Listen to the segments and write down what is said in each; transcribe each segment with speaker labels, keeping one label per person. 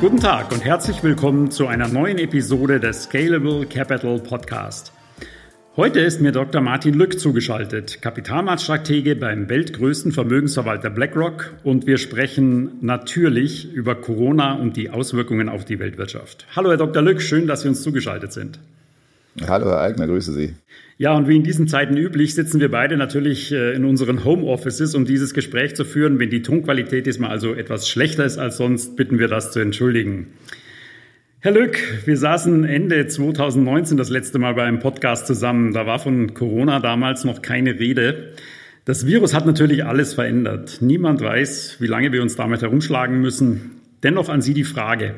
Speaker 1: Guten Tag und herzlich willkommen zu einer neuen Episode des Scalable Capital Podcast. Heute ist mir Dr. Martin Lück zugeschaltet, Kapitalmarktstratege beim weltgrößten Vermögensverwalter BlackRock und wir sprechen natürlich über Corona und die Auswirkungen auf die Weltwirtschaft. Hallo Herr Dr. Lück, schön, dass Sie uns zugeschaltet sind.
Speaker 2: Hallo Herr Eigner, grüße Sie.
Speaker 1: Ja, und wie in diesen Zeiten üblich sitzen wir beide natürlich äh, in unseren Homeoffices, um dieses Gespräch zu führen. Wenn die Tonqualität diesmal also etwas schlechter ist als sonst, bitten wir das zu entschuldigen. Herr Lück, wir saßen Ende 2019 das letzte Mal bei einem Podcast zusammen. Da war von Corona damals noch keine Rede. Das Virus hat natürlich alles verändert. Niemand weiß, wie lange wir uns damit herumschlagen müssen. Dennoch an Sie die Frage.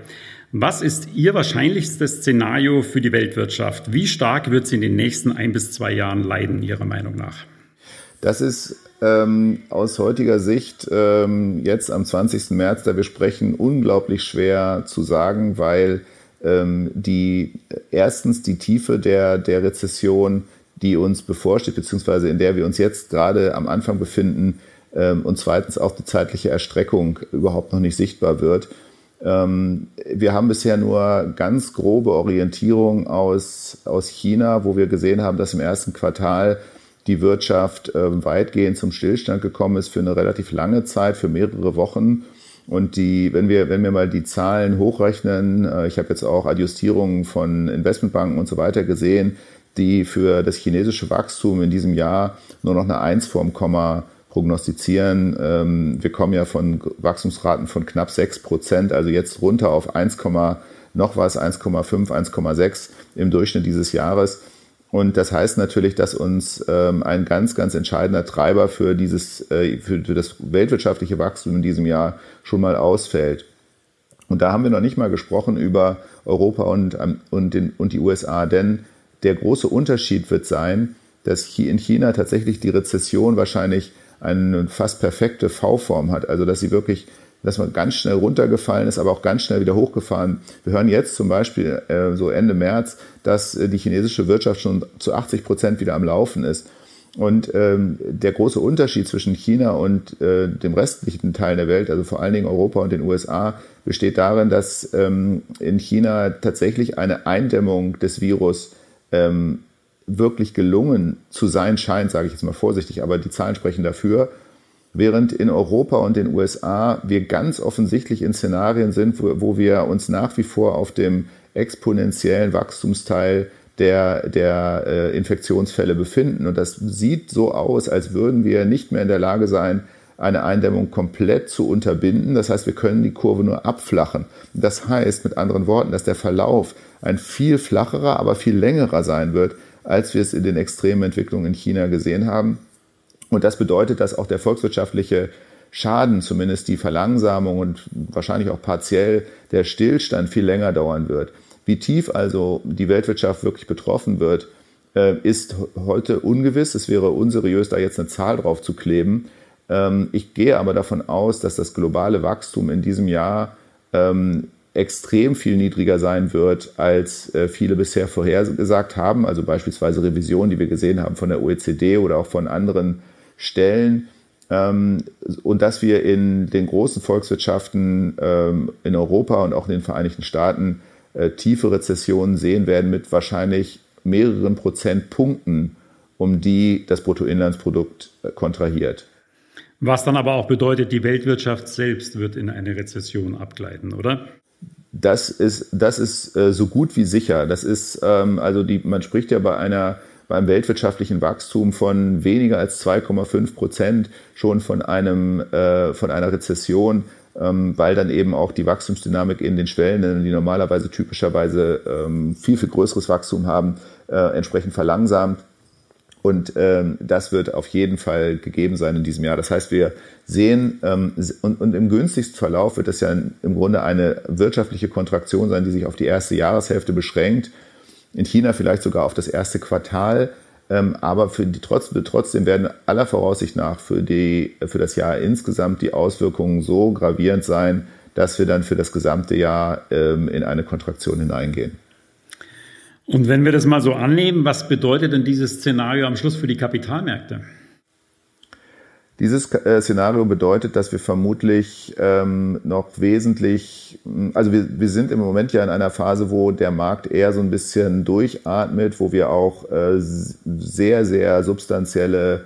Speaker 1: Was ist Ihr wahrscheinlichstes Szenario für die Weltwirtschaft? Wie stark wird sie in den nächsten ein bis zwei Jahren leiden, Ihrer Meinung nach?
Speaker 2: Das ist ähm, aus heutiger Sicht ähm, jetzt am 20. März, da wir sprechen, unglaublich schwer zu sagen, weil ähm, die erstens die Tiefe der, der Rezession, die uns bevorsteht, beziehungsweise in der wir uns jetzt gerade am Anfang befinden, ähm, und zweitens auch die zeitliche Erstreckung überhaupt noch nicht sichtbar wird. Ähm, wir haben bisher nur ganz grobe Orientierung aus, aus China, wo wir gesehen haben, dass im ersten Quartal die Wirtschaft äh, weitgehend zum Stillstand gekommen ist für eine relativ lange Zeit, für mehrere Wochen. Und die, wenn wir, wenn wir mal die Zahlen hochrechnen, äh, ich habe jetzt auch Adjustierungen von Investmentbanken und so weiter gesehen, die für das chinesische Wachstum in diesem Jahr nur noch eine Eins vorm Komma prognostizieren. Ähm, wir kommen ja von Wachstumsraten von knapp 6 Prozent, also jetzt runter auf 1, noch was, 1,5, 1,6 im Durchschnitt dieses Jahres. Und das heißt natürlich, dass uns ähm, ein ganz, ganz entscheidender Treiber für dieses, äh, für, für das weltwirtschaftliche Wachstum in diesem Jahr schon mal ausfällt. Und da haben wir noch nicht mal gesprochen über Europa und, ähm, und, den, und die USA, denn der große Unterschied wird sein, dass in China tatsächlich die Rezession wahrscheinlich eine fast perfekte V-Form hat. Also dass sie wirklich, dass man ganz schnell runtergefallen ist, aber auch ganz schnell wieder hochgefahren. Wir hören jetzt zum Beispiel äh, so Ende März, dass äh, die chinesische Wirtschaft schon zu 80 Prozent wieder am Laufen ist. Und ähm, der große Unterschied zwischen China und äh, dem restlichen Teil der Welt, also vor allen Dingen Europa und den USA, besteht darin, dass ähm, in China tatsächlich eine Eindämmung des Virus ähm, wirklich gelungen zu sein scheint, sage ich jetzt mal vorsichtig, aber die Zahlen sprechen dafür, während in Europa und den USA wir ganz offensichtlich in Szenarien sind, wo, wo wir uns nach wie vor auf dem exponentiellen Wachstumsteil der, der äh, Infektionsfälle befinden. Und das sieht so aus, als würden wir nicht mehr in der Lage sein, eine Eindämmung komplett zu unterbinden. Das heißt, wir können die Kurve nur abflachen. Das heißt mit anderen Worten, dass der Verlauf ein viel flacherer, aber viel längerer sein wird, als wir es in den extremen Entwicklungen in China gesehen haben. Und das bedeutet, dass auch der volkswirtschaftliche Schaden, zumindest die Verlangsamung und wahrscheinlich auch partiell der Stillstand viel länger dauern wird. Wie tief also die Weltwirtschaft wirklich betroffen wird, äh, ist heute ungewiss. Es wäre unseriös, da jetzt eine Zahl drauf zu kleben. Ähm, ich gehe aber davon aus, dass das globale Wachstum in diesem Jahr ähm, extrem viel niedriger sein wird, als äh, viele bisher vorhergesagt haben. Also beispielsweise Revisionen, die wir gesehen haben von der OECD oder auch von anderen Stellen. Ähm, und dass wir in den großen Volkswirtschaften ähm, in Europa und auch in den Vereinigten Staaten äh, tiefe Rezessionen sehen werden mit wahrscheinlich mehreren Prozentpunkten, um die das Bruttoinlandsprodukt äh, kontrahiert.
Speaker 1: Was dann aber auch bedeutet, die Weltwirtschaft selbst wird in eine Rezession abgleiten, oder?
Speaker 2: Das ist, das ist äh, so gut wie sicher. Das ist, ähm, also die, man spricht ja bei einer beim weltwirtschaftlichen Wachstum von weniger als 2,5 Prozent schon von einem äh, von einer Rezession, ähm, weil dann eben auch die Wachstumsdynamik in den Schwellenländern, die normalerweise typischerweise ähm, viel viel größeres Wachstum haben, äh, entsprechend verlangsamt. Und ähm, das wird auf jeden Fall gegeben sein in diesem Jahr. Das heißt, wir sehen, ähm, und, und im günstigsten Verlauf wird das ja im Grunde eine wirtschaftliche Kontraktion sein, die sich auf die erste Jahreshälfte beschränkt. In China vielleicht sogar auf das erste Quartal. Ähm, aber für die, trotzdem, trotzdem werden aller Voraussicht nach für, die, für das Jahr insgesamt die Auswirkungen so gravierend sein, dass wir dann für das gesamte Jahr ähm, in eine Kontraktion hineingehen.
Speaker 1: Und wenn wir das mal so annehmen, was bedeutet denn dieses Szenario am Schluss für die Kapitalmärkte?
Speaker 2: Dieses äh, Szenario bedeutet, dass wir vermutlich ähm, noch wesentlich, also wir, wir sind im Moment ja in einer Phase, wo der Markt eher so ein bisschen durchatmet, wo wir auch äh, sehr, sehr substanzielle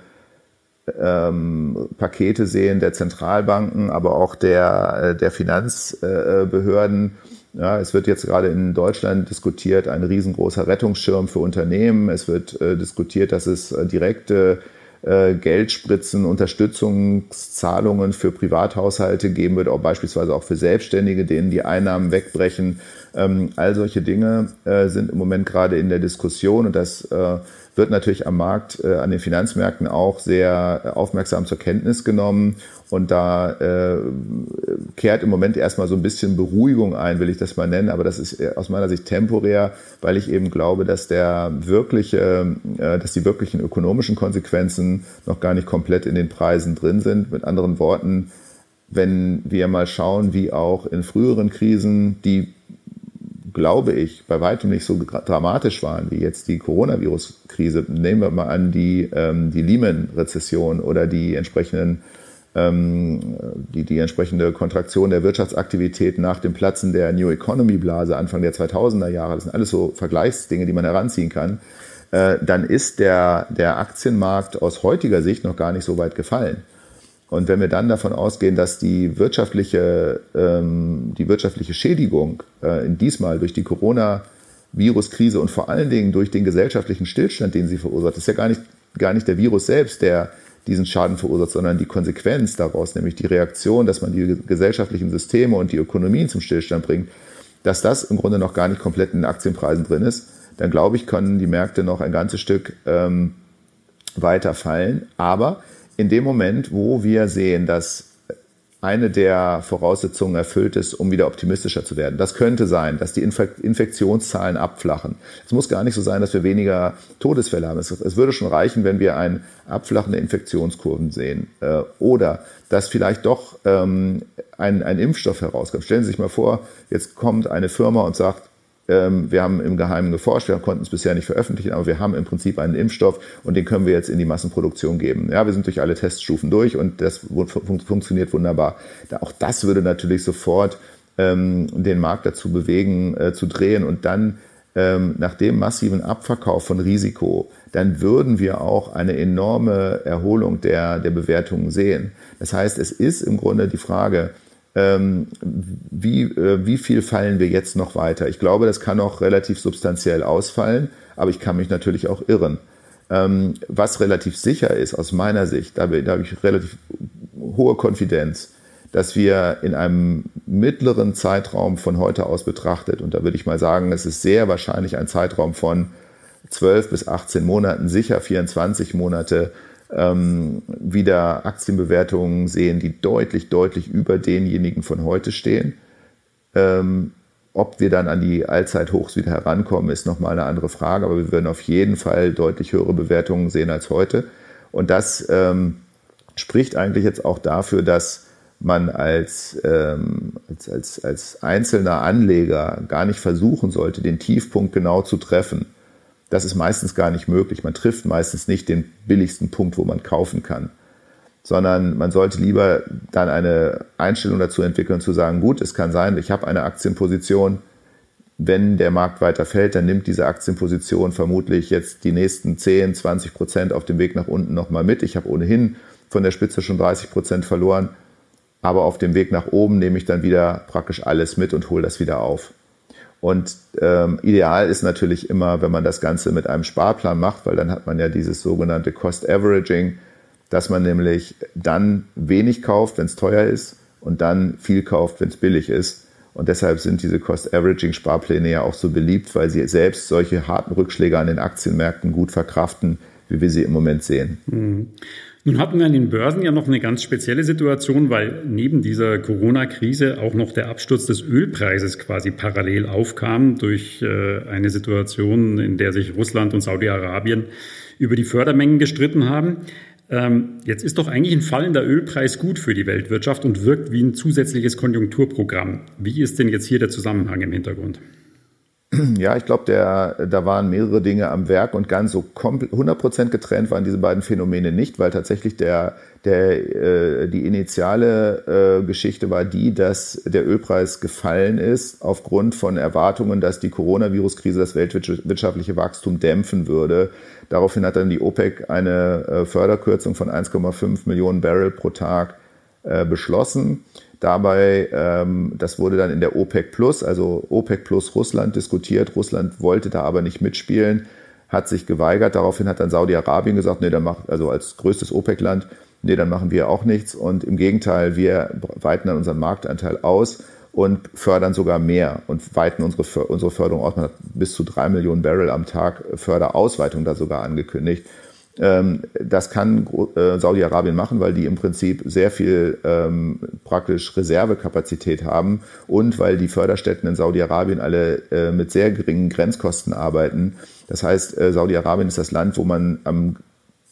Speaker 2: ähm, Pakete sehen der Zentralbanken, aber auch der, äh, der Finanzbehörden. Ja, es wird jetzt gerade in Deutschland diskutiert, ein riesengroßer Rettungsschirm für Unternehmen. Es wird äh, diskutiert, dass es äh, direkte äh, Geldspritzen, Unterstützungszahlungen für Privathaushalte geben wird, auch beispielsweise auch für Selbstständige, denen die Einnahmen wegbrechen. Ähm, all solche Dinge äh, sind im Moment gerade in der Diskussion und das äh, wird natürlich am Markt, äh, an den Finanzmärkten auch sehr aufmerksam zur Kenntnis genommen. Und da äh, kehrt im Moment erstmal so ein bisschen Beruhigung ein, will ich das mal nennen. Aber das ist äh, aus meiner Sicht temporär, weil ich eben glaube, dass der wirkliche, äh, dass die wirklichen ökonomischen Konsequenzen noch gar nicht komplett in den Preisen drin sind. Mit anderen Worten, wenn wir mal schauen, wie auch in früheren Krisen die glaube ich, bei weitem nicht so dramatisch waren wie jetzt die Coronavirus-Krise. Nehmen wir mal an, die, ähm, die Lehman-Rezession oder die entsprechenden die, die entsprechende Kontraktion der Wirtschaftsaktivität nach dem Platzen der New Economy Blase Anfang der 2000er Jahre, das sind alles so Vergleichsdinge, die man heranziehen kann, äh, dann ist der, der Aktienmarkt aus heutiger Sicht noch gar nicht so weit gefallen. Und wenn wir dann davon ausgehen, dass die wirtschaftliche, ähm, die wirtschaftliche Schädigung äh, diesmal durch die Corona-Virus-Krise und vor allen Dingen durch den gesellschaftlichen Stillstand, den sie verursacht, ist ja gar nicht, gar nicht der Virus selbst, der diesen Schaden verursacht, sondern die Konsequenz daraus, nämlich die Reaktion, dass man die gesellschaftlichen Systeme und die Ökonomien zum Stillstand bringt, dass das im Grunde noch gar nicht komplett in den Aktienpreisen drin ist, dann glaube ich, können die Märkte noch ein ganzes Stück ähm, weiter fallen. Aber in dem Moment, wo wir sehen, dass eine der Voraussetzungen erfüllt ist, um wieder optimistischer zu werden. Das könnte sein, dass die Infektionszahlen abflachen. Es muss gar nicht so sein, dass wir weniger Todesfälle haben. Es, würde schon reichen, wenn wir ein Abflachen der Infektionskurven sehen. Äh, oder dass vielleicht doch ähm, ein, ein Impfstoff herauskommt. Stellen Sie sich mal vor, jetzt kommt eine Firma und sagt, wir haben im Geheimen geforscht, wir konnten es bisher nicht veröffentlichen, aber wir haben im Prinzip einen Impfstoff und den können wir jetzt in die Massenproduktion geben. Ja, wir sind durch alle Teststufen durch und das fun funktioniert wunderbar. Auch das würde natürlich sofort ähm, den Markt dazu bewegen, äh, zu drehen und dann ähm, nach dem massiven Abverkauf von Risiko, dann würden wir auch eine enorme Erholung der, der Bewertungen sehen. Das heißt, es ist im Grunde die Frage, ähm, wie, äh, wie viel fallen wir jetzt noch weiter? Ich glaube, das kann auch relativ substanziell ausfallen, aber ich kann mich natürlich auch irren. Ähm, was relativ sicher ist aus meiner Sicht, da, da habe ich relativ hohe Konfidenz, dass wir in einem mittleren Zeitraum von heute aus betrachtet, und da würde ich mal sagen, es ist sehr wahrscheinlich ein Zeitraum von 12 bis 18 Monaten, sicher 24 Monate, ähm, wieder Aktienbewertungen sehen, die deutlich, deutlich über denjenigen von heute stehen. Ähm, ob wir dann an die Allzeithochs wieder herankommen, ist nochmal eine andere Frage, aber wir werden auf jeden Fall deutlich höhere Bewertungen sehen als heute. Und das ähm, spricht eigentlich jetzt auch dafür, dass man als, ähm, als, als, als einzelner Anleger gar nicht versuchen sollte, den Tiefpunkt genau zu treffen das ist meistens gar nicht möglich. Man trifft meistens nicht den billigsten Punkt, wo man kaufen kann, sondern man sollte lieber dann eine Einstellung dazu entwickeln, zu sagen, gut, es kann sein, ich habe eine Aktienposition, wenn der Markt weiter fällt, dann nimmt diese Aktienposition vermutlich jetzt die nächsten 10, 20 Prozent auf dem Weg nach unten nochmal mit. Ich habe ohnehin von der Spitze schon 30 Prozent verloren, aber auf dem Weg nach oben nehme ich dann wieder praktisch alles mit und hole das wieder auf. Und ähm, ideal ist natürlich immer, wenn man das Ganze mit einem Sparplan macht, weil dann hat man ja dieses sogenannte Cost Averaging, dass man nämlich dann wenig kauft, wenn es teuer ist und dann viel kauft, wenn es billig ist. Und deshalb sind diese Cost Averaging Sparpläne ja auch so beliebt, weil sie selbst solche harten Rückschläge an den Aktienmärkten gut verkraften, wie wir sie im Moment sehen.
Speaker 1: Nun hatten wir an den Börsen ja noch eine ganz spezielle Situation, weil neben dieser Corona-Krise auch noch der Absturz des Ölpreises quasi parallel aufkam durch äh, eine Situation, in der sich Russland und Saudi-Arabien über die Fördermengen gestritten haben. Ähm, jetzt ist doch eigentlich ein fallender Ölpreis gut für die Weltwirtschaft und wirkt wie ein zusätzliches Konjunkturprogramm. Wie ist denn jetzt hier der Zusammenhang im Hintergrund?
Speaker 2: Ja, ich glaube, da waren mehrere Dinge am Werk und ganz so 100% getrennt waren diese beiden Phänomene nicht, weil tatsächlich der, der, äh, die initiale äh, Geschichte war die, dass der Ölpreis gefallen ist aufgrund von Erwartungen, dass die Coronavirus-Krise das weltwirtschaftliche Wachstum dämpfen würde. Daraufhin hat dann die OPEC eine äh, Förderkürzung von 1,5 Millionen Barrel pro Tag äh, beschlossen. Dabei, ähm, das wurde dann in der OPEC Plus, also OPEC Plus Russland diskutiert. Russland wollte da aber nicht mitspielen, hat sich geweigert. Daraufhin hat dann Saudi-Arabien gesagt, nee, dann macht, also als größtes OPEC-Land, nee, dann machen wir auch nichts. Und im Gegenteil, wir weiten dann unseren Marktanteil aus und fördern sogar mehr und weiten unsere, unsere Förderung aus. Man hat bis zu drei Millionen Barrel am Tag Förderausweitung da sogar angekündigt. Ähm, das kann äh, Saudi-Arabien machen, weil die im Prinzip sehr viel ähm, praktisch Reservekapazität haben und weil die Förderstätten in Saudi-Arabien alle äh, mit sehr geringen Grenzkosten arbeiten. Das heißt, äh, Saudi-Arabien ist das Land, wo man am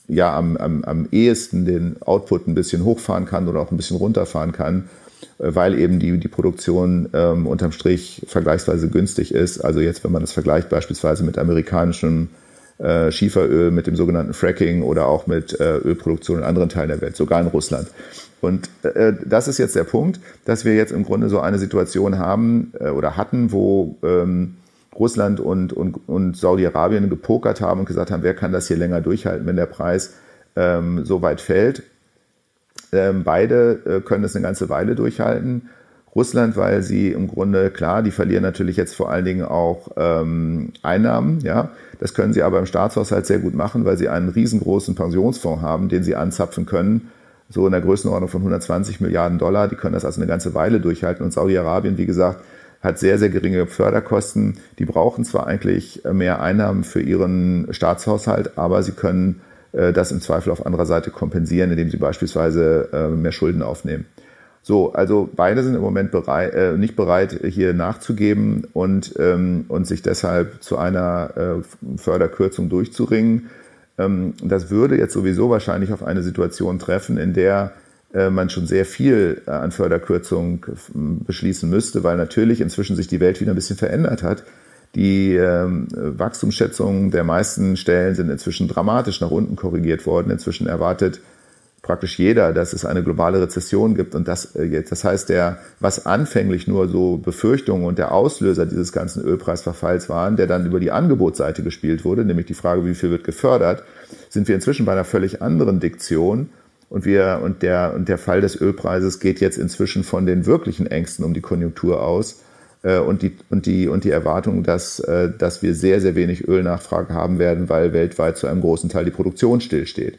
Speaker 2: ja am, am, am ehesten den Output ein bisschen hochfahren kann oder auch ein bisschen runterfahren kann, weil eben die, die Produktion ähm, unterm Strich vergleichsweise günstig ist. Also jetzt, wenn man das vergleicht beispielsweise mit amerikanischem äh, Schieferöl, mit dem sogenannten Fracking oder auch mit äh, Ölproduktion in anderen Teilen der Welt, sogar in Russland. Und äh, das ist jetzt der Punkt, dass wir jetzt im Grunde so eine Situation haben äh, oder hatten, wo ähm, Russland und, und, und Saudi-Arabien gepokert haben und gesagt haben, wer kann das hier länger durchhalten, wenn der Preis ähm, so weit fällt. Ähm, beide äh, können das eine ganze Weile durchhalten. Russland, weil sie im Grunde, klar, die verlieren natürlich jetzt vor allen Dingen auch ähm, Einnahmen, ja. Das können sie aber im Staatshaushalt sehr gut machen, weil sie einen riesengroßen Pensionsfonds haben, den sie anzapfen können, so in der Größenordnung von 120 Milliarden Dollar. Die können das also eine ganze Weile durchhalten. Und Saudi-Arabien, wie gesagt, hat sehr, sehr geringe Förderkosten. Die brauchen zwar eigentlich mehr Einnahmen für ihren Staatshaushalt, aber sie können äh, das im Zweifel auf anderer Seite kompensieren, indem sie beispielsweise äh, mehr Schulden aufnehmen. So, also beide sind im Moment bereit, äh, nicht bereit, hier nachzugeben und, ähm, und sich deshalb zu einer äh, Förderkürzung durchzuringen. Ähm, das würde jetzt sowieso wahrscheinlich auf eine Situation treffen, in der äh, man schon sehr viel äh, an Förderkürzung beschließen müsste, weil natürlich inzwischen sich die Welt wieder ein bisschen verändert hat. Die ähm, Wachstumsschätzungen der meisten Stellen sind inzwischen dramatisch nach unten korrigiert worden. Inzwischen erwartet praktisch jeder, dass es eine globale Rezession gibt und das äh, jetzt, das heißt, der, was anfänglich nur so Befürchtungen und der Auslöser dieses ganzen Ölpreisverfalls waren, der dann über die Angebotsseite gespielt wurde, nämlich die Frage, wie viel wird gefördert, sind wir inzwischen bei einer völlig anderen Diktion und wir, und der, und der Fall des Ölpreises geht jetzt inzwischen von den wirklichen Ängsten um die Konjunktur aus, äh, und die, und die, und die Erwartung, dass, äh, dass wir sehr, sehr wenig Ölnachfrage haben werden, weil weltweit zu einem großen Teil die Produktion stillsteht.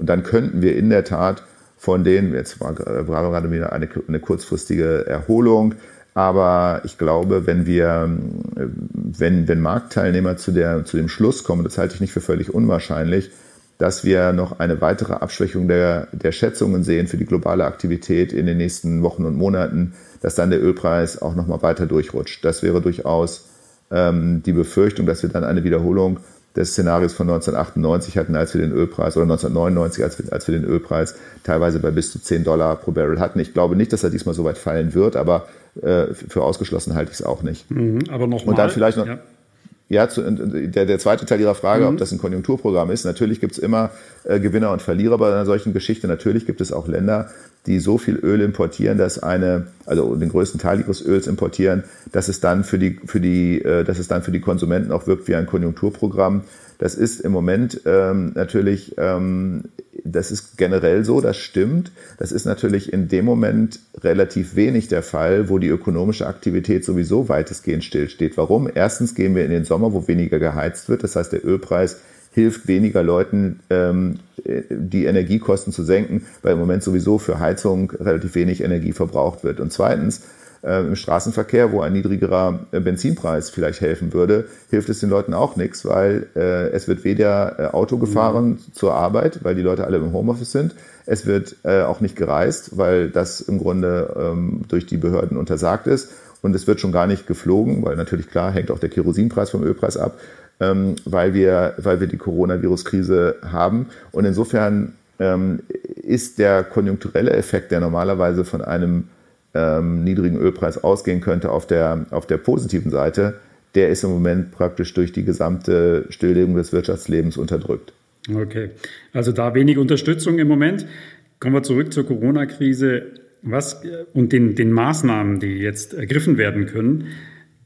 Speaker 2: Und dann könnten wir in der Tat von denen, jetzt war, war gerade wieder eine, eine kurzfristige Erholung, aber ich glaube, wenn wir, wenn, wenn Marktteilnehmer zu, der, zu dem Schluss kommen, das halte ich nicht für völlig unwahrscheinlich, dass wir noch eine weitere Abschwächung der, der Schätzungen sehen für die globale Aktivität in den nächsten Wochen und Monaten, dass dann der Ölpreis auch nochmal weiter durchrutscht. Das wäre durchaus ähm, die Befürchtung, dass wir dann eine Wiederholung des Szenarios von 1998 hatten, als wir den Ölpreis, oder 1999, als wir, als wir den Ölpreis teilweise bei bis zu 10 Dollar pro Barrel hatten. Ich glaube nicht, dass er diesmal so weit fallen wird, aber äh, für ausgeschlossen halte ich es auch nicht.
Speaker 1: Mhm, aber nochmal.
Speaker 2: Und dann vielleicht noch. Ja. Ja, zu, der, der zweite Teil Ihrer Frage, mhm. ob das ein Konjunkturprogramm ist. Natürlich gibt es immer äh, Gewinner und Verlierer bei einer solchen Geschichte. Natürlich gibt es auch Länder, die so viel Öl importieren, dass eine, also den größten Teil ihres Öls importieren, dass es dann für die, für die, äh, dass es dann für die Konsumenten auch wirkt wie ein Konjunkturprogramm. Das ist im Moment ähm, natürlich, ähm, das ist generell so, das stimmt. Das ist natürlich in dem Moment relativ wenig der Fall, wo die ökonomische Aktivität sowieso weitestgehend stillsteht. Warum? Erstens gehen wir in den Sommer, wo weniger geheizt wird. Das heißt, der Ölpreis hilft weniger Leuten, ähm, die Energiekosten zu senken, weil im Moment sowieso für Heizung relativ wenig Energie verbraucht wird. Und zweitens, äh, im Straßenverkehr, wo ein niedrigerer äh, Benzinpreis vielleicht helfen würde, hilft es den Leuten auch nichts, weil äh, es wird weder äh, Auto gefahren mhm. zur Arbeit, weil die Leute alle im Homeoffice sind. Es wird äh, auch nicht gereist, weil das im Grunde ähm, durch die Behörden untersagt ist. Und es wird schon gar nicht geflogen, weil natürlich klar hängt auch der Kerosinpreis vom Ölpreis ab ähm, weil, wir, weil wir die Coronavirus-Krise haben. Und insofern ähm, ist der konjunkturelle Effekt, der normalerweise von einem ähm, niedrigen Ölpreis ausgehen könnte, auf der, auf der positiven Seite, der ist im Moment praktisch durch die gesamte Stilllegung des Wirtschaftslebens unterdrückt.
Speaker 1: Okay, also da wenig Unterstützung im Moment. Kommen wir zurück zur Corona-Krise was, und den, den Maßnahmen, die jetzt ergriffen werden können.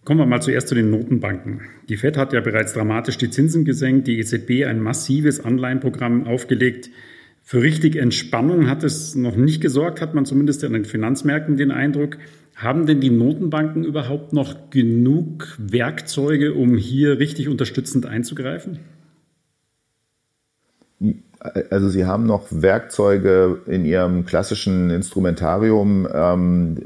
Speaker 1: Kommen wir mal zuerst zu den Notenbanken. Die Fed hat ja bereits dramatisch die Zinsen gesenkt, die EZB ein massives Anleihenprogramm aufgelegt. Für richtig Entspannung hat es noch nicht gesorgt, hat man zumindest an den Finanzmärkten den Eindruck. Haben denn die Notenbanken überhaupt noch genug Werkzeuge, um hier richtig unterstützend einzugreifen?
Speaker 2: Also Sie haben noch Werkzeuge in Ihrem klassischen Instrumentarium. Ähm,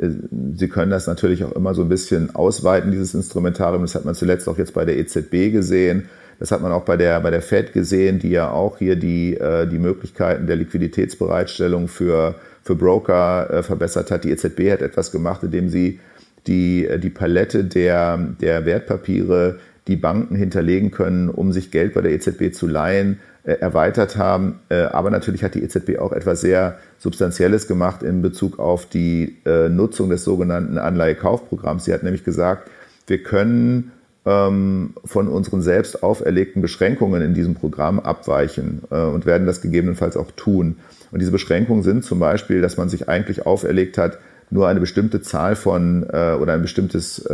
Speaker 2: Sie können das natürlich auch immer so ein bisschen ausweiten, dieses Instrumentarium. Das hat man zuletzt auch jetzt bei der EZB gesehen. Das hat man auch bei der, bei der Fed gesehen, die ja auch hier die, äh, die Möglichkeiten der Liquiditätsbereitstellung für, für Broker äh, verbessert hat. Die EZB hat etwas gemacht, indem sie die, die Palette der, der Wertpapiere, die Banken hinterlegen können, um sich Geld bei der EZB zu leihen, äh, erweitert haben. Äh, aber natürlich hat die EZB auch etwas sehr Substanzielles gemacht in Bezug auf die äh, Nutzung des sogenannten Anleihekaufprogramms. Sie hat nämlich gesagt, wir können von unseren selbst auferlegten Beschränkungen in diesem Programm abweichen und werden das gegebenenfalls auch tun. Und diese Beschränkungen sind zum Beispiel, dass man sich eigentlich auferlegt hat, nur eine bestimmte Zahl von oder ein bestimmtes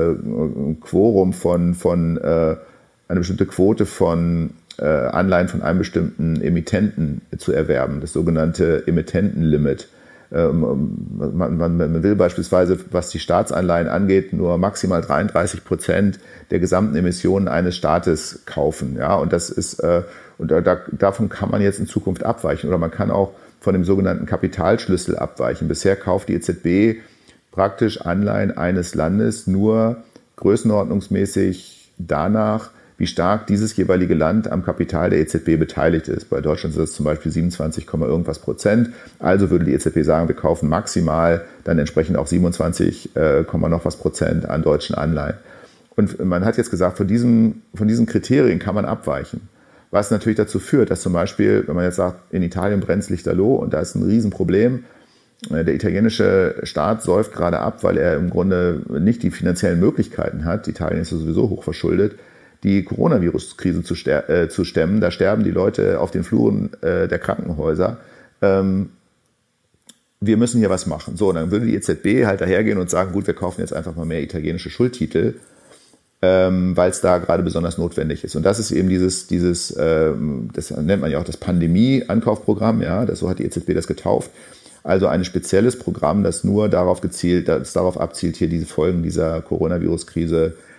Speaker 2: Quorum von, von eine bestimmte Quote von äh, Anleihen von einem bestimmten Emittenten zu erwerben, das sogenannte Emittentenlimit. Ähm, man, man, man, will beispielsweise, was die Staatsanleihen angeht, nur maximal 33 Prozent der gesamten Emissionen eines Staates kaufen. Ja, und das ist, äh, und da, davon kann man jetzt in Zukunft abweichen. Oder man kann auch von dem sogenannten Kapitalschlüssel abweichen. Bisher kauft die EZB praktisch Anleihen eines Landes nur größenordnungsmäßig danach, wie stark dieses jeweilige Land am Kapital der EZB beteiligt ist. Bei Deutschland ist es zum Beispiel 27, irgendwas Prozent. Also würde die EZB sagen, wir kaufen maximal dann entsprechend auch 27, äh, noch was Prozent an deutschen Anleihen. Und man hat jetzt gesagt, von diesen, von diesen Kriterien kann man abweichen. Was natürlich dazu führt, dass zum Beispiel, wenn man jetzt sagt, in Italien brennt es lichterloh und da ist ein Riesenproblem, äh, der italienische Staat säuft gerade ab, weil er im Grunde nicht die finanziellen Möglichkeiten hat. Italien ist ja sowieso hoch verschuldet die Coronavirus-Krise zu, äh, zu, stemmen. Da sterben die Leute auf den Fluren äh, der Krankenhäuser. Ähm, wir müssen hier was machen. So, dann würde die EZB halt dahergehen und sagen, gut, wir kaufen jetzt einfach mal mehr italienische Schuldtitel, ähm, weil es da gerade besonders notwendig ist. Und das ist eben dieses, dieses ähm, das nennt man ja auch das Pandemie-Ankaufprogramm, ja, das, so hat die EZB das getauft. Also ein spezielles Programm, das nur darauf gezielt, das darauf abzielt, hier diese Folgen dieser Coronavirus-Krise äh,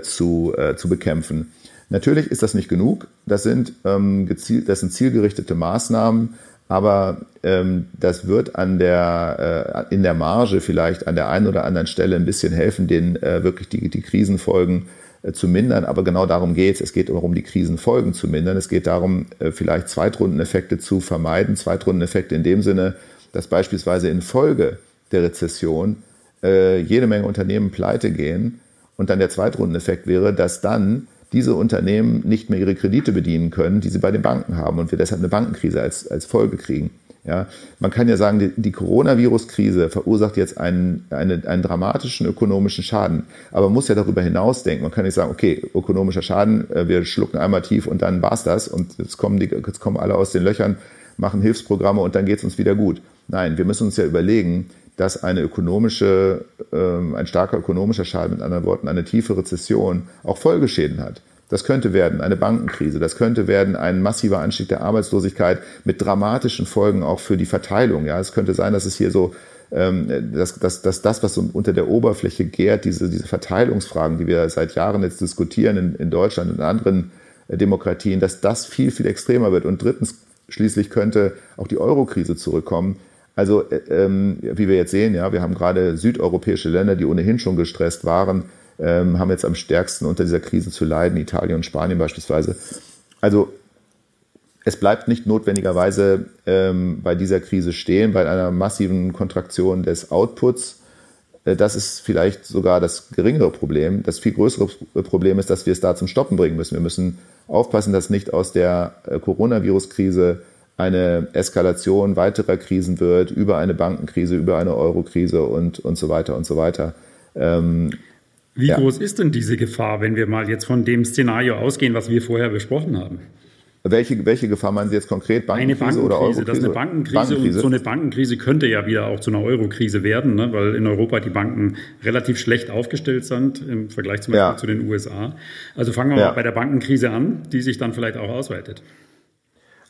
Speaker 2: zu, äh, zu bekämpfen. Natürlich ist das nicht genug. Das sind, ähm, gezielt, das sind zielgerichtete Maßnahmen, aber ähm, das wird an der, äh, in der Marge vielleicht an der einen oder anderen Stelle ein bisschen helfen, den äh, wirklich die, die Krisenfolgen äh, zu mindern. Aber genau darum geht es. Es geht darum, die Krisenfolgen zu mindern. Es geht darum, äh, vielleicht Zweitrundeneffekte zu vermeiden. Zweitrundeneffekte in dem Sinne, dass beispielsweise in Folge der Rezession äh, jede Menge Unternehmen pleite gehen und dann der Zweitrundeneffekt wäre, dass dann diese Unternehmen nicht mehr ihre Kredite bedienen können, die sie bei den Banken haben und wir deshalb eine Bankenkrise als, als Folge kriegen. Ja, man kann ja sagen, die, die Coronavirus-Krise verursacht jetzt einen, eine, einen dramatischen ökonomischen Schaden. Aber man muss ja darüber hinaus denken. Man kann nicht sagen, okay, ökonomischer Schaden, äh, wir schlucken einmal tief und dann war's das und jetzt kommen, die, jetzt kommen alle aus den Löchern, machen Hilfsprogramme und dann geht's uns wieder gut. Nein, wir müssen uns ja überlegen, dass eine ökonomische, ähm, ein starker ökonomischer Schaden, mit anderen Worten eine tiefe Rezession, auch Folgeschäden hat. Das könnte werden eine Bankenkrise, das könnte werden ein massiver Anstieg der Arbeitslosigkeit mit dramatischen Folgen auch für die Verteilung. Ja, es könnte sein, dass es hier so ähm, dass, dass, dass das, was unter der Oberfläche gärt, diese, diese Verteilungsfragen, die wir seit Jahren jetzt diskutieren in, in Deutschland und anderen äh, Demokratien, dass das viel, viel extremer wird. Und drittens, schließlich könnte auch die Eurokrise zurückkommen, also, äh, ähm, wie wir jetzt sehen, ja, wir haben gerade südeuropäische Länder, die ohnehin schon gestresst waren, ähm, haben jetzt am stärksten unter dieser Krise zu leiden, Italien und Spanien beispielsweise. Also, es bleibt nicht notwendigerweise ähm, bei dieser Krise stehen, bei einer massiven Kontraktion des Outputs. Äh, das ist vielleicht sogar das geringere Problem. Das viel größere Problem ist, dass wir es da zum Stoppen bringen müssen. Wir müssen aufpassen, dass nicht aus der äh, Coronavirus-Krise eine Eskalation weiterer Krisen wird, über eine Bankenkrise, über eine Eurokrise und, und so weiter und so weiter. Ähm,
Speaker 1: Wie ja. groß ist denn diese Gefahr, wenn wir mal jetzt von dem Szenario ausgehen, was wir vorher besprochen haben?
Speaker 2: Welche, welche Gefahr meinen Sie jetzt konkret?
Speaker 1: Bankenkrise, eine Bankenkrise oder Eurokrise? Das ist eine Bankenkrise, Bankenkrise, und so eine Bankenkrise könnte ja wieder auch zu einer Eurokrise werden, ne? weil in Europa die Banken relativ schlecht aufgestellt sind im Vergleich zum Beispiel ja. zu den USA. Also fangen wir ja. mal bei der Bankenkrise an, die sich dann vielleicht auch ausweitet.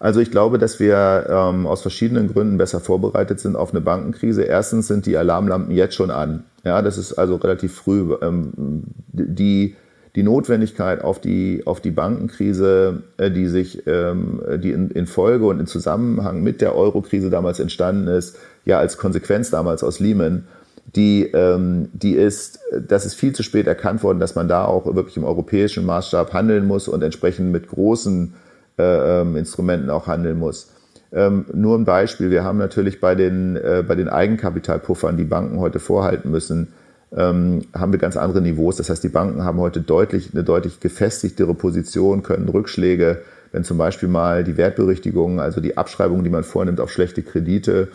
Speaker 2: Also ich glaube, dass wir ähm, aus verschiedenen Gründen besser vorbereitet sind auf eine Bankenkrise. Erstens sind die Alarmlampen jetzt schon an. Ja, das ist also relativ früh. Ähm, die die Notwendigkeit auf die, auf die Bankenkrise, äh, die sich, ähm, die in, in Folge und in Zusammenhang mit der Eurokrise damals entstanden ist, ja als Konsequenz damals aus Lehman, die, ähm, die ist, das ist viel zu spät erkannt worden, dass man da auch wirklich im europäischen Maßstab handeln muss und entsprechend mit großen äh, ähm, Instrumenten auch handeln muss. Ähm, nur ein Beispiel, wir haben natürlich bei den, äh, bei den Eigenkapitalpuffern, die Banken heute vorhalten müssen, ähm, haben wir ganz andere Niveaus. Das heißt, die Banken haben heute deutlich, eine deutlich gefestigtere Position, können Rückschläge, wenn zum Beispiel mal die Wertberichtigungen, also die Abschreibungen, die man vornimmt auf schlechte Kredite,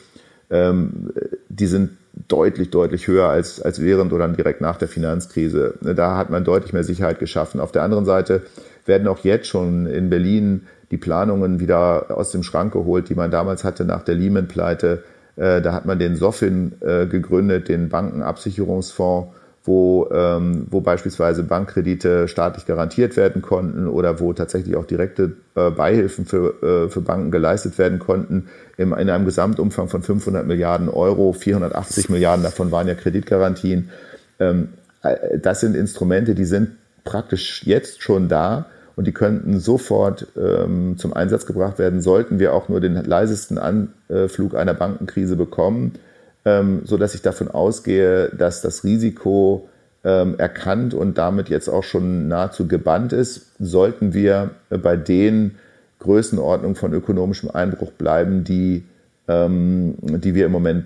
Speaker 2: ähm, die sind deutlich, deutlich höher als, als während oder direkt nach der Finanzkrise. Da hat man deutlich mehr Sicherheit geschaffen. Auf der anderen Seite werden auch jetzt schon in Berlin die Planungen wieder aus dem Schrank geholt, die man damals hatte nach der Lehman-Pleite äh, da hat man den SOFIN äh, gegründet, den Bankenabsicherungsfonds, wo, ähm, wo beispielsweise Bankkredite staatlich garantiert werden konnten oder wo tatsächlich auch direkte äh, Beihilfen für, für Banken geleistet werden konnten in einem Gesamtumfang von 500 Milliarden Euro. 480 Milliarden davon waren ja Kreditgarantien. Ähm, das sind Instrumente, die sind praktisch jetzt schon da und die könnten sofort ähm, zum Einsatz gebracht werden, sollten wir auch nur den leisesten Anflug einer Bankenkrise bekommen, ähm, so dass ich davon ausgehe, dass das Risiko ähm, erkannt und damit jetzt auch schon nahezu gebannt ist, sollten wir bei den Größenordnungen von ökonomischem Einbruch bleiben, die, ähm, die wir im Moment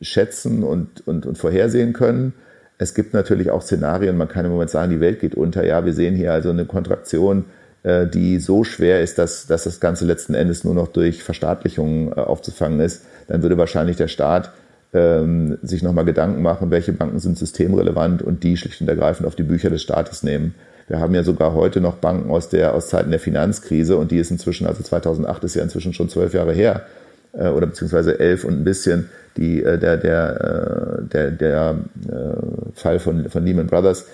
Speaker 2: schätzen und, und, und vorhersehen können. Es gibt natürlich auch Szenarien, man kann im Moment sagen, die Welt geht unter. Ja, wir sehen hier also eine Kontraktion, äh, die so schwer ist, dass, dass das Ganze letzten Endes nur noch durch Verstaatlichung äh, aufzufangen ist. Dann würde wahrscheinlich der Staat ähm, sich nochmal Gedanken machen, welche Banken sind systemrelevant und die schlicht und ergreifend auf die Bücher des Staates nehmen. Wir haben ja sogar heute noch Banken aus der aus Zeiten der Finanzkrise und die ist inzwischen, also 2008 ist ja inzwischen schon zwölf Jahre her äh, oder beziehungsweise elf und ein bisschen, die, äh, der, der, äh, der, der äh, Fall von, von Lehman Brothers.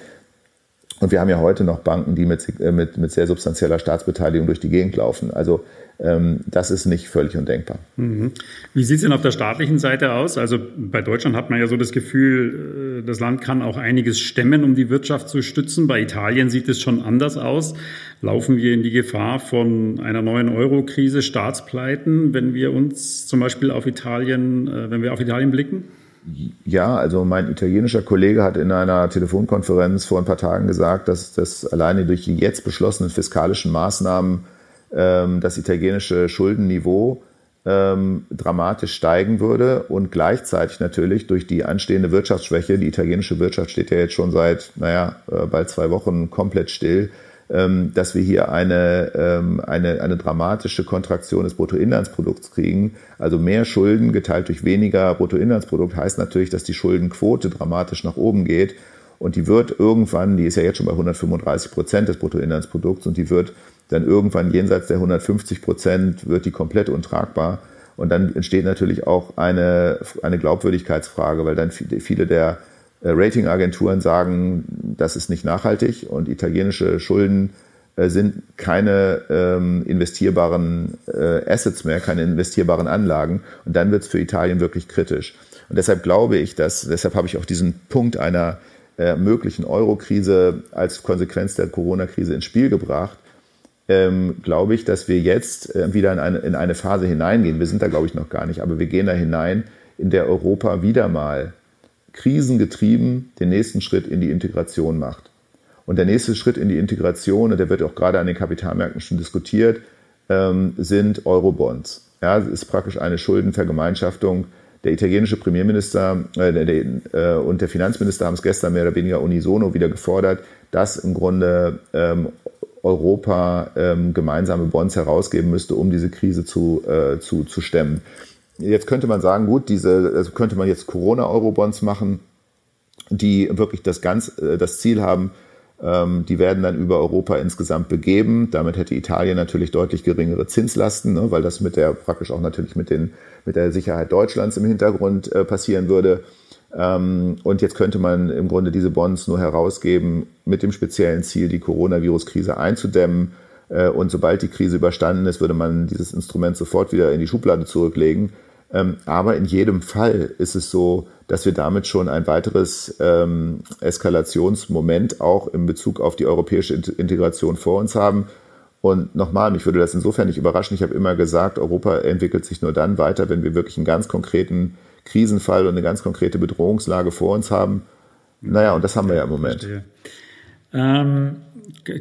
Speaker 2: Und wir haben ja heute noch Banken, die mit, mit, mit sehr substanzieller Staatsbeteiligung durch die Gegend laufen. Also das ist nicht völlig undenkbar.
Speaker 1: Mhm. Wie sieht es denn auf der staatlichen Seite aus? Also bei Deutschland hat man ja so das Gefühl, das Land kann auch einiges stemmen, um die Wirtschaft zu stützen. Bei Italien sieht es schon anders aus. Laufen wir in die Gefahr von einer neuen Euro-Krise, Staatspleiten, wenn wir uns zum Beispiel auf Italien, äh, wenn wir auf Italien blicken?
Speaker 2: Ja, also mein italienischer Kollege hat in einer Telefonkonferenz vor ein paar Tagen gesagt, dass das alleine durch die jetzt beschlossenen fiskalischen Maßnahmen ähm, das italienische Schuldenniveau ähm, dramatisch steigen würde und gleichzeitig natürlich durch die anstehende Wirtschaftsschwäche, die italienische Wirtschaft steht ja jetzt schon seit, naja, äh, bald zwei Wochen komplett still, ähm, dass wir hier eine, ähm, eine, eine dramatische Kontraktion des Bruttoinlandsprodukts kriegen. Also mehr Schulden geteilt durch weniger Bruttoinlandsprodukt heißt natürlich, dass die Schuldenquote dramatisch nach oben geht. Und die wird irgendwann, die ist ja jetzt schon bei 135 Prozent des Bruttoinlandsprodukts und die wird dann irgendwann jenseits der 150 Prozent, wird die komplett untragbar. Und dann entsteht natürlich auch eine, eine Glaubwürdigkeitsfrage, weil dann viele der äh, Ratingagenturen sagen, das ist nicht nachhaltig und italienische Schulden äh, sind keine ähm, investierbaren äh, Assets mehr, keine investierbaren Anlagen. Und dann wird es für Italien wirklich kritisch. Und deshalb glaube ich, dass, deshalb habe ich auch diesen Punkt einer äh, möglichen Euro-Krise als Konsequenz der Corona-Krise ins Spiel gebracht, ähm, glaube ich, dass wir jetzt äh, wieder in eine, in eine Phase hineingehen. Wir sind da, glaube ich, noch gar nicht, aber wir gehen da hinein, in der Europa wieder mal krisengetrieben den nächsten Schritt in die Integration macht. Und der nächste Schritt in die Integration, und der wird auch gerade an den Kapitalmärkten schon diskutiert, ähm, sind Eurobonds. Ja, es ist praktisch eine Schuldenvergemeinschaftung. Der italienische Premierminister äh, der, äh, und der Finanzminister haben es gestern mehr oder weniger unisono wieder gefordert, dass im Grunde ähm, Europa ähm, gemeinsame Bonds herausgeben müsste, um diese Krise zu, äh, zu, zu stemmen. Jetzt könnte man sagen, gut, diese, also könnte man jetzt Corona-Eurobonds machen. die wirklich das, ganz, äh, das Ziel haben, die werden dann über Europa insgesamt begeben. Damit hätte Italien natürlich deutlich geringere Zinslasten, ne, weil das mit der praktisch auch natürlich mit, den, mit der Sicherheit Deutschlands im Hintergrund äh, passieren würde. Ähm, und jetzt könnte man im Grunde diese Bonds nur herausgeben mit dem speziellen Ziel, die Coronavirus-Krise einzudämmen. Äh, und sobald die Krise überstanden ist, würde man dieses Instrument sofort wieder in die Schublade zurücklegen. Ähm, aber in jedem Fall ist es so, dass wir damit schon ein weiteres ähm, Eskalationsmoment auch in Bezug auf die europäische Integration vor uns haben. Und nochmal, mich würde das insofern nicht überraschen. Ich habe immer gesagt, Europa entwickelt sich nur dann weiter, wenn wir wirklich einen ganz konkreten Krisenfall und eine ganz konkrete Bedrohungslage vor uns haben. Naja, und das haben wir ja im Moment.
Speaker 1: Ähm,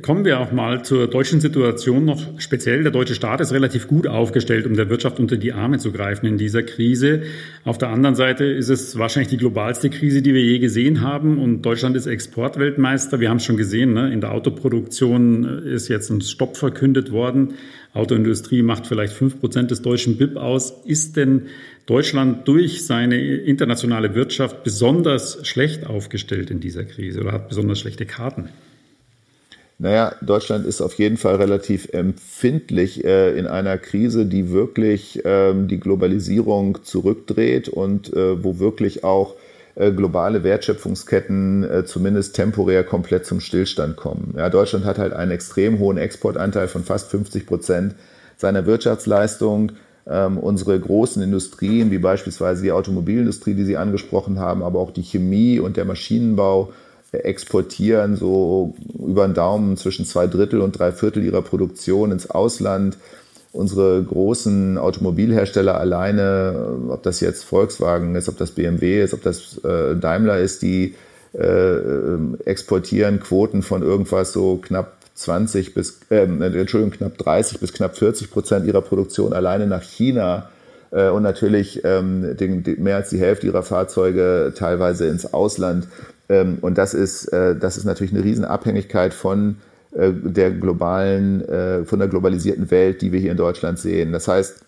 Speaker 1: kommen wir auch mal zur deutschen Situation noch speziell. Der deutsche Staat ist relativ gut aufgestellt, um der Wirtschaft unter die Arme zu greifen in dieser Krise. Auf der anderen Seite ist es wahrscheinlich die globalste Krise, die wir je gesehen haben. Und Deutschland ist Exportweltmeister. Wir haben es schon gesehen, ne? in der Autoproduktion ist jetzt ein Stopp verkündet worden. Autoindustrie macht vielleicht fünf Prozent des deutschen BIP aus. Ist denn Deutschland durch seine internationale Wirtschaft besonders schlecht aufgestellt in dieser Krise oder hat besonders schlechte Karten?
Speaker 2: Naja, Deutschland ist auf jeden Fall relativ empfindlich äh, in einer Krise, die wirklich ähm, die Globalisierung zurückdreht und äh, wo wirklich auch äh, globale Wertschöpfungsketten äh, zumindest temporär komplett zum Stillstand kommen. Ja, Deutschland hat halt einen extrem hohen Exportanteil von fast 50 Prozent seiner Wirtschaftsleistung ähm, unsere großen Industrien, wie beispielsweise die Automobilindustrie, die Sie angesprochen haben, aber auch die Chemie und der Maschinenbau, exportieren so über den Daumen zwischen zwei Drittel und drei Viertel ihrer Produktion ins Ausland. Unsere großen Automobilhersteller alleine, ob das jetzt Volkswagen ist, ob das BMW ist, ob das äh, Daimler ist, die äh, exportieren Quoten von irgendwas so knapp 20 bis, äh, Entschuldigung, knapp 30 bis knapp 40 Prozent ihrer Produktion alleine nach China äh, und natürlich ähm, den, den, mehr als die Hälfte ihrer Fahrzeuge teilweise ins Ausland. Ähm, und das ist, äh, das ist natürlich eine Riesenabhängigkeit von äh, der globalen, äh, von der globalisierten Welt, die wir hier in Deutschland sehen. Das heißt,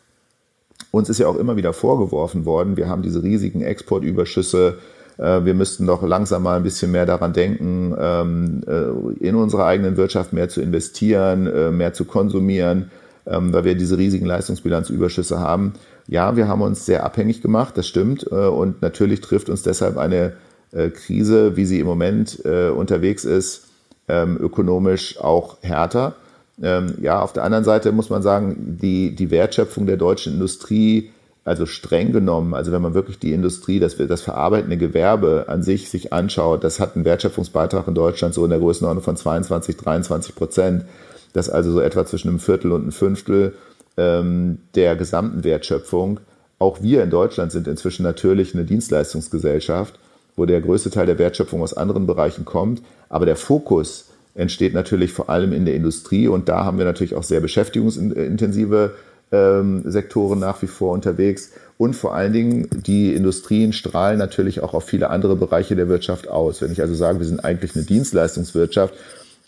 Speaker 2: uns ist ja auch immer wieder vorgeworfen worden, wir haben diese riesigen Exportüberschüsse äh, wir müssten doch langsam mal ein bisschen mehr daran denken, ähm, äh, in unsere eigenen Wirtschaft mehr zu investieren, äh, mehr zu konsumieren, ähm, weil wir diese riesigen Leistungsbilanzüberschüsse haben. Ja, wir haben uns sehr abhängig gemacht, das stimmt. Und natürlich trifft uns deshalb eine Krise, wie sie im Moment unterwegs ist, ähm, ökonomisch auch härter. Ja, auf der anderen Seite muss man sagen, die, die Wertschöpfung der deutschen Industrie also streng genommen, also wenn man wirklich die Industrie, das, das verarbeitende Gewerbe an sich sich anschaut, das hat einen Wertschöpfungsbeitrag in Deutschland so in der Größenordnung von 22, 23 Prozent. Das ist also so etwa zwischen einem Viertel und einem Fünftel ähm, der gesamten Wertschöpfung. Auch wir in Deutschland sind inzwischen natürlich eine Dienstleistungsgesellschaft, wo der größte Teil der Wertschöpfung aus anderen Bereichen kommt. Aber der Fokus entsteht natürlich vor allem in der Industrie und da haben wir natürlich auch sehr beschäftigungsintensive ähm, Sektoren nach wie vor unterwegs. Und vor allen Dingen, die Industrien strahlen natürlich auch auf viele andere Bereiche der Wirtschaft aus. Wenn ich also sage, wir sind eigentlich eine Dienstleistungswirtschaft,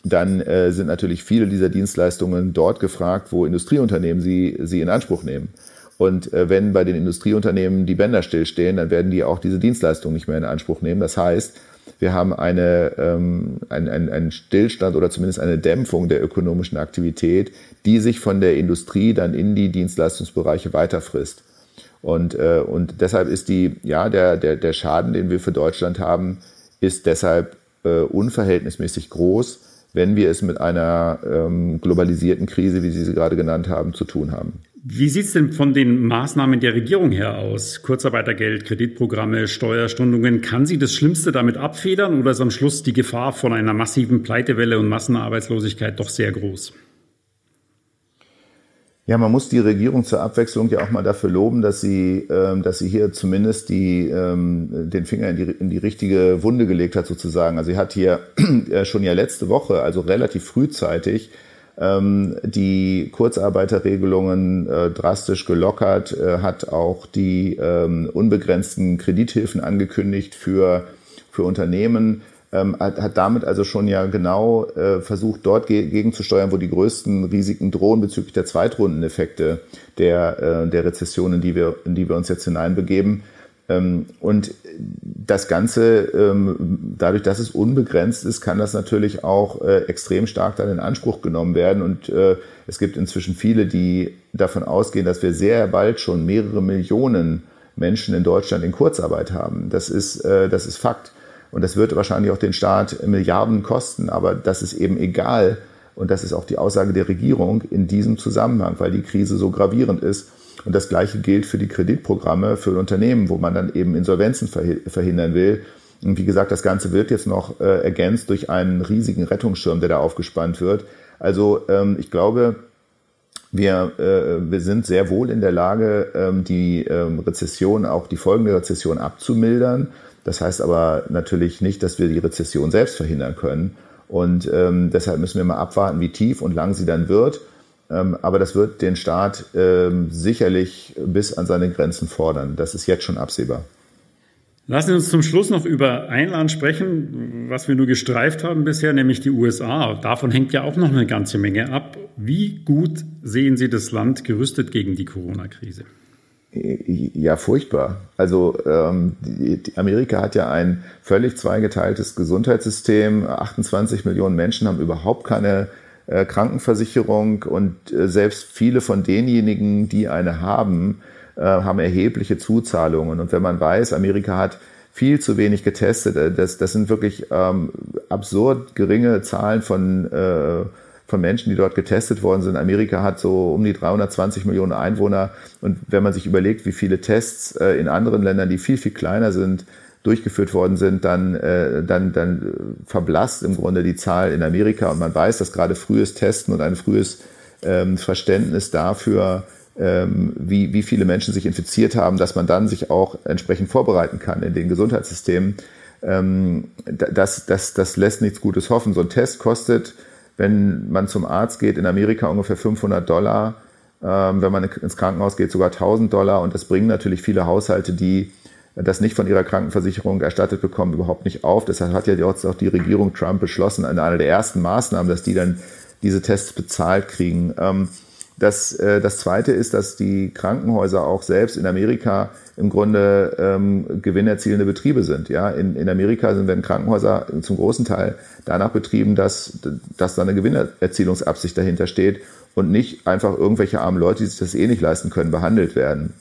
Speaker 2: dann äh, sind natürlich viele dieser Dienstleistungen dort gefragt, wo Industrieunternehmen sie, sie in Anspruch nehmen. Und äh, wenn bei den Industrieunternehmen die Bänder stillstehen, dann werden die auch diese Dienstleistungen nicht mehr in Anspruch nehmen. Das heißt, wir haben eine, ähm, ein, einen Stillstand oder zumindest eine Dämpfung der ökonomischen Aktivität, die sich von der Industrie dann in die Dienstleistungsbereiche weiterfrisst. Und, äh, und deshalb ist die, ja, der, der, der Schaden, den wir für Deutschland haben, ist deshalb äh, unverhältnismäßig groß, wenn wir es mit einer ähm, globalisierten Krise, wie Sie sie gerade genannt haben, zu tun haben.
Speaker 1: Wie sieht es denn von den Maßnahmen der Regierung her aus? Kurzarbeitergeld, Kreditprogramme, Steuerstundungen. Kann sie das Schlimmste damit abfedern oder ist am Schluss die Gefahr von einer massiven Pleitewelle und Massenarbeitslosigkeit doch sehr groß?
Speaker 2: Ja, man muss die Regierung zur Abwechslung ja auch mal dafür loben, dass sie, ähm, dass sie hier zumindest die, ähm, den Finger in die, in die richtige Wunde gelegt hat, sozusagen. Also sie hat hier äh, schon ja letzte Woche, also relativ frühzeitig, die Kurzarbeiterregelungen äh, drastisch gelockert, äh, hat auch die ähm, unbegrenzten Kredithilfen angekündigt für, für Unternehmen, ähm, hat, hat damit also schon ja genau äh, versucht, dort ge gegenzusteuern, wo die größten Risiken drohen bezüglich der Zweitrundeneffekte der, äh, der Rezession, in in die wir uns jetzt hineinbegeben. Ähm, und das Ganze, ähm, dadurch, dass es unbegrenzt ist, kann das natürlich auch äh, extrem stark dann in Anspruch genommen werden. Und äh, es gibt inzwischen viele, die davon ausgehen, dass wir sehr bald schon mehrere Millionen Menschen in Deutschland in Kurzarbeit haben. Das ist, äh, das ist Fakt. Und das wird wahrscheinlich auch den Staat Milliarden kosten. Aber das ist eben egal. Und das ist auch die Aussage der Regierung in diesem Zusammenhang, weil die Krise so gravierend ist und das Gleiche gilt für die Kreditprogramme für Unternehmen, wo man dann eben Insolvenzen verhindern will. Und wie gesagt, das Ganze wird jetzt noch äh, ergänzt durch einen riesigen Rettungsschirm, der da aufgespannt wird. Also ähm, ich glaube, wir, äh, wir sind sehr wohl in der Lage, ähm, die ähm, Rezession, auch die folgende Rezession abzumildern. Das heißt aber natürlich nicht, dass wir die Rezession selbst verhindern können. Und ähm, deshalb müssen wir mal abwarten, wie tief und lang sie dann wird. Ähm, aber das wird den Staat ähm, sicherlich bis an seine Grenzen fordern. Das ist jetzt schon absehbar.
Speaker 1: Lassen Sie uns zum Schluss noch über ein Land sprechen, was wir nur gestreift haben bisher, nämlich die USA. Davon hängt ja auch noch eine ganze Menge ab. Wie gut sehen Sie das Land gerüstet gegen die Corona-Krise?
Speaker 2: Ja, furchtbar. Also ähm, Amerika hat ja ein völlig zweigeteiltes Gesundheitssystem. 28 Millionen Menschen haben überhaupt keine äh, Krankenversicherung und äh, selbst viele von denjenigen, die eine haben, äh, haben erhebliche Zuzahlungen. Und wenn man weiß, Amerika hat viel zu wenig getestet, das, das sind wirklich ähm, absurd geringe Zahlen von, äh, von Menschen, die dort getestet worden sind. Amerika hat so um die 320 Millionen Einwohner. Und wenn man sich überlegt, wie viele Tests äh, in anderen Ländern, die viel, viel kleiner sind, durchgeführt worden sind, dann, äh, dann, dann verblasst im Grunde die Zahl in Amerika. Und man weiß, dass gerade frühes Testen und ein frühes ähm, Verständnis dafür, ähm, wie, wie viele Menschen sich infiziert haben, dass man dann sich auch entsprechend vorbereiten kann in den Gesundheitssystemen. Ähm, das, das, das lässt nichts Gutes hoffen. So ein Test kostet, wenn man zum Arzt geht, in Amerika ungefähr 500 Dollar. Ähm, wenn man ins Krankenhaus geht, sogar 1000 Dollar. Und das bringen natürlich viele Haushalte, die das nicht von ihrer Krankenversicherung erstattet bekommen, überhaupt nicht auf. Deshalb hat ja jetzt auch die Regierung Trump beschlossen, eine, der ersten Maßnahmen, dass die dann diese Tests bezahlt kriegen. Ähm, das, äh, das Zweite ist, dass die Krankenhäuser auch selbst in Amerika im Grunde ähm, gewinnerzielende Betriebe sind. Ja, in, in Amerika sind werden Krankenhäuser zum großen Teil danach betrieben, dass, dass da eine Gewinnerzielungsabsicht dahinter steht und nicht einfach irgendwelche armen Leute, die sich das eh nicht leisten können, behandelt werden.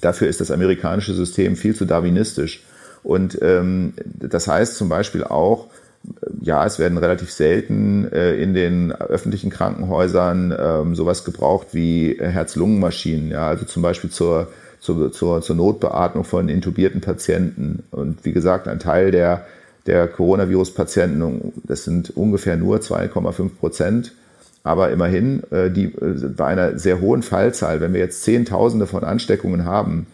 Speaker 2: Dafür ist das amerikanische System viel zu darwinistisch. Und ähm, das heißt zum Beispiel auch, ja, es werden relativ selten äh, in den öffentlichen Krankenhäusern ähm, sowas gebraucht wie Herz-Lungen-Maschinen, ja, also zum Beispiel zur, zur, zur, zur Notbeatmung von intubierten Patienten. Und wie gesagt, ein Teil der, der Coronavirus-Patienten, das sind ungefähr nur 2,5 Prozent, aber immerhin, äh, die, äh, bei einer sehr hohen Fallzahl, wenn wir jetzt Zehntausende von Ansteckungen haben,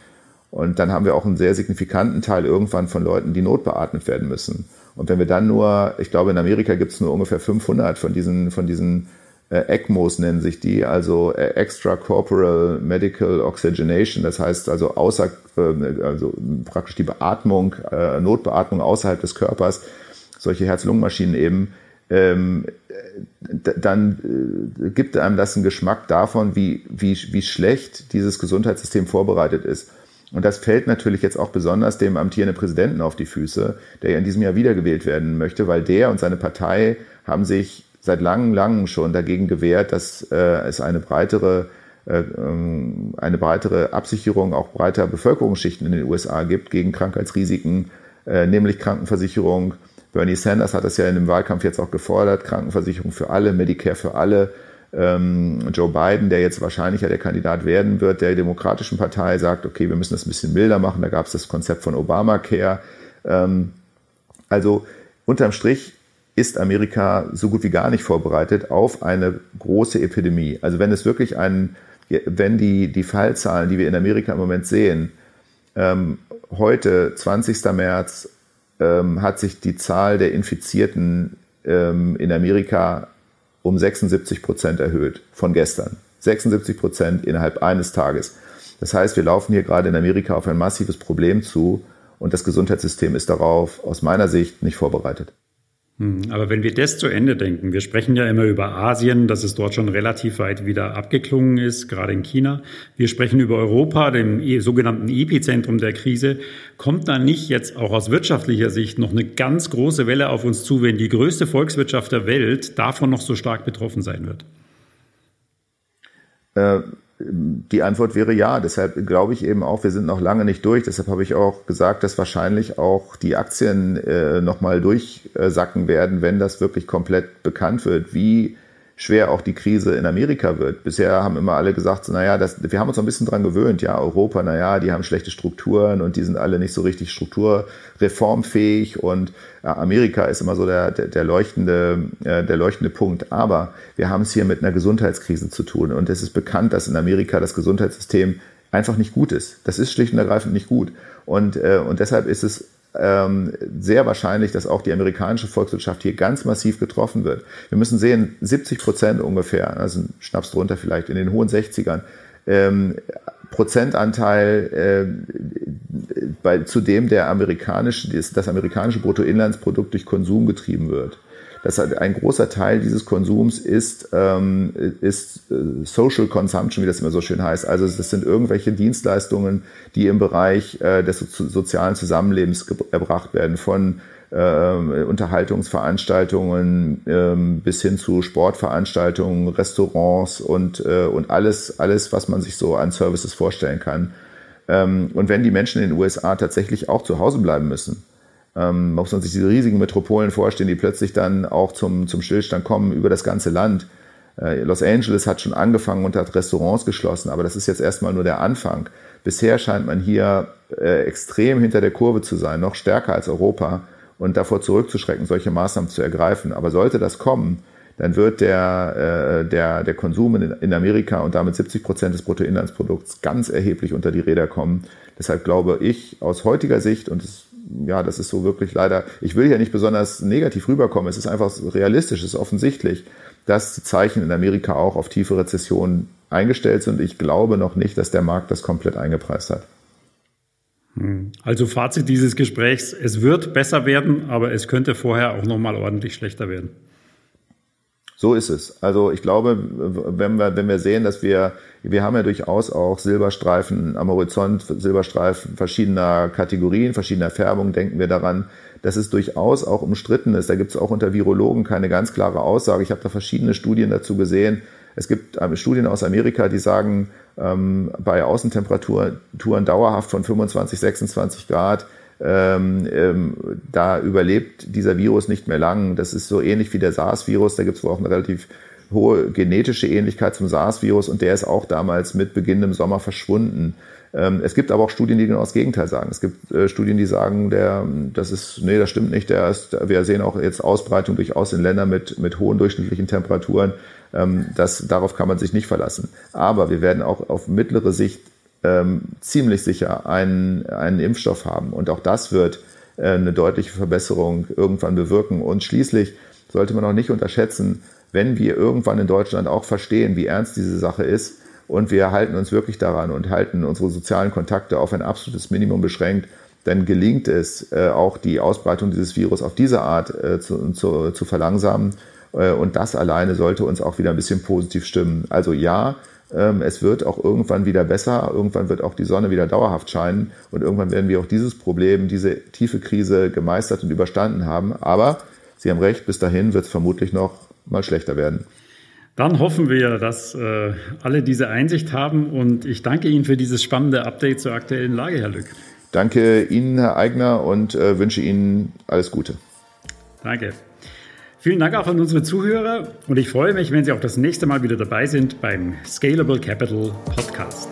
Speaker 2: und dann haben wir auch einen sehr signifikanten Teil irgendwann von Leuten, die notbeatmet werden müssen. Und wenn wir dann nur, ich glaube, in Amerika gibt es nur ungefähr 500 von diesen, von diesen äh, ECMOs nennen sich die, also äh, Extracorporeal Medical Oxygenation, das heißt also außer, äh, also praktisch die Beatmung, äh, Notbeatmung außerhalb des Körpers, solche Herz-Lungen-Maschinen eben, ähm, dann äh, gibt einem das einen Geschmack davon, wie, wie, wie schlecht dieses Gesundheitssystem vorbereitet ist. Und das fällt natürlich jetzt auch besonders dem amtierenden Präsidenten auf die Füße, der ja in diesem Jahr wiedergewählt werden möchte, weil der und seine Partei haben sich seit langem, langem schon dagegen gewehrt, dass äh, es eine breitere äh, ähm, eine breitere Absicherung auch breiter Bevölkerungsschichten in den USA gibt gegen Krankheitsrisiken, äh, nämlich Krankenversicherung, Bernie Sanders hat das ja in dem Wahlkampf jetzt auch gefordert, Krankenversicherung für alle, Medicare für alle. Ähm, Joe Biden, der jetzt wahrscheinlich ja der Kandidat werden wird, der Demokratischen Partei sagt, okay, wir müssen das ein bisschen milder machen. Da gab es das Konzept von Obamacare. Ähm, also unterm Strich ist Amerika so gut wie gar nicht vorbereitet auf eine große Epidemie. Also wenn es wirklich ein, wenn die, die Fallzahlen, die wir in Amerika im Moment sehen, ähm, heute, 20. März, ähm, hat sich die Zahl der Infizierten ähm, in Amerika um 76 Prozent erhöht von gestern. 76 Prozent innerhalb eines Tages. Das heißt, wir laufen hier gerade in Amerika auf ein massives Problem zu und das Gesundheitssystem ist darauf aus meiner Sicht nicht vorbereitet.
Speaker 1: Hm, aber wenn wir das zu Ende denken, wir sprechen ja immer über Asien, dass es dort schon relativ weit wieder abgeklungen ist, gerade in China. Wir sprechen über Europa, dem e, sogenannten Epizentrum der Krise. Kommt da nicht jetzt auch aus wirtschaftlicher Sicht noch eine ganz große Welle auf uns zu, wenn die größte Volkswirtschaft der Welt davon noch so stark betroffen sein wird?
Speaker 2: Äh, die Antwort wäre ja. Deshalb glaube ich eben auch, wir sind noch lange nicht durch. Deshalb habe ich auch gesagt, dass wahrscheinlich auch die Aktien äh, nochmal durchsacken werden, wenn das wirklich komplett bekannt wird, wie schwer auch die Krise in Amerika wird. Bisher haben immer alle gesagt, naja, das, wir haben uns ein bisschen dran gewöhnt, ja, Europa, naja, die haben schlechte Strukturen und die sind alle nicht so richtig strukturreformfähig und ja, Amerika ist immer so der, der, der, leuchtende, äh, der leuchtende Punkt. Aber wir haben es hier mit einer Gesundheitskrise zu tun und es ist bekannt, dass in Amerika das Gesundheitssystem einfach nicht gut ist. Das ist schlicht und ergreifend nicht gut. Und, äh, und deshalb ist es ähm, sehr wahrscheinlich, dass auch die amerikanische Volkswirtschaft hier ganz massiv getroffen wird. Wir müssen sehen, 70 Prozent ungefähr, also Schnaps drunter vielleicht, in den hohen 60ern, ähm, Prozentanteil äh, bei, zu dem der amerikanische, das, das amerikanische Bruttoinlandsprodukt durch Konsum getrieben wird dass ein großer Teil dieses Konsums ist, ähm, ist äh, Social Consumption, wie das immer so schön heißt. Also das sind irgendwelche Dienstleistungen, die im Bereich äh, des so sozialen Zusammenlebens erbracht werden, von äh, Unterhaltungsveranstaltungen ähm, bis hin zu Sportveranstaltungen, Restaurants und, äh, und alles, alles, was man sich so an Services vorstellen kann. Ähm, und wenn die Menschen in den USA tatsächlich auch zu Hause bleiben müssen, ähm, muss man sich diese riesigen Metropolen vorstellen, die plötzlich dann auch zum, zum Stillstand kommen über das ganze Land. Äh, Los Angeles hat schon angefangen und hat Restaurants geschlossen, aber das ist jetzt erstmal nur der Anfang. Bisher scheint man hier äh, extrem hinter der Kurve zu sein, noch stärker als Europa und davor zurückzuschrecken, solche Maßnahmen zu ergreifen. Aber sollte das kommen, dann wird der, äh, der, der Konsum in, in Amerika und damit 70 Prozent des Bruttoinlandsprodukts ganz erheblich unter die Räder kommen. Deshalb glaube ich aus heutiger Sicht, und es ja, das ist so wirklich leider, ich will ja nicht besonders negativ rüberkommen, es ist einfach realistisch, es ist offensichtlich, dass die Zeichen in Amerika auch auf tiefe Rezessionen eingestellt sind. Ich glaube noch nicht, dass der Markt das komplett eingepreist hat.
Speaker 1: Hm. Also Fazit dieses Gesprächs, es wird besser werden, aber es könnte vorher auch nochmal ordentlich schlechter werden.
Speaker 2: So ist es. Also ich glaube, wenn wir, wenn wir sehen, dass wir, wir haben ja durchaus auch Silberstreifen am Horizont, Silberstreifen verschiedener Kategorien, verschiedener Färbungen, denken wir daran, dass es durchaus auch umstritten ist. Da gibt es auch unter Virologen keine ganz klare Aussage. Ich habe da verschiedene Studien dazu gesehen. Es gibt ähm, Studien aus Amerika, die sagen, ähm, bei Außentemperaturen dauerhaft von 25, 26 Grad ähm, ähm, da überlebt dieser Virus nicht mehr lang. Das ist so ähnlich wie der SARS-Virus. Da gibt es wohl auch eine relativ hohe genetische Ähnlichkeit zum SARS-Virus und der ist auch damals mit Beginn im Sommer verschwunden. Ähm, es gibt aber auch Studien, die genau das Gegenteil sagen. Es gibt äh, Studien, die sagen, der, das ist, nee, das stimmt nicht. Der ist, wir sehen auch jetzt Ausbreitung durchaus in Ländern mit, mit hohen durchschnittlichen Temperaturen. Ähm, das, darauf kann man sich nicht verlassen. Aber wir werden auch auf mittlere Sicht ähm, ziemlich sicher einen, einen Impfstoff haben. Und auch das wird äh, eine deutliche Verbesserung irgendwann bewirken. Und schließlich sollte man auch nicht unterschätzen, wenn wir irgendwann in Deutschland auch verstehen, wie ernst diese Sache ist und wir halten uns wirklich daran und halten unsere sozialen Kontakte auf ein absolutes Minimum beschränkt, dann gelingt es äh, auch die Ausbreitung dieses Virus auf diese Art äh, zu, zu, zu verlangsamen. Äh, und das alleine sollte uns auch wieder ein bisschen positiv stimmen. Also ja, es wird auch irgendwann wieder besser, irgendwann wird auch die Sonne wieder dauerhaft scheinen und irgendwann werden wir auch dieses Problem, diese tiefe Krise gemeistert und überstanden haben. Aber Sie haben recht, bis dahin wird es vermutlich noch mal schlechter werden.
Speaker 1: Dann hoffen wir, dass äh, alle diese Einsicht haben und ich danke Ihnen für dieses spannende Update zur aktuellen Lage, Herr Lück.
Speaker 2: Danke Ihnen, Herr Eigner, und äh, wünsche Ihnen alles Gute.
Speaker 1: Danke. Vielen Dank auch an unsere Zuhörer und ich freue mich, wenn Sie auch das nächste Mal wieder dabei sind beim Scalable Capital Podcast.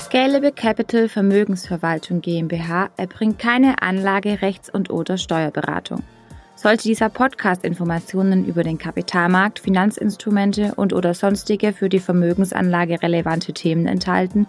Speaker 3: Scalable Capital Vermögensverwaltung GmbH erbringt keine Anlage, Rechts- und oder Steuerberatung. Sollte dieser Podcast Informationen über den Kapitalmarkt, Finanzinstrumente und oder sonstige für die Vermögensanlage relevante Themen enthalten,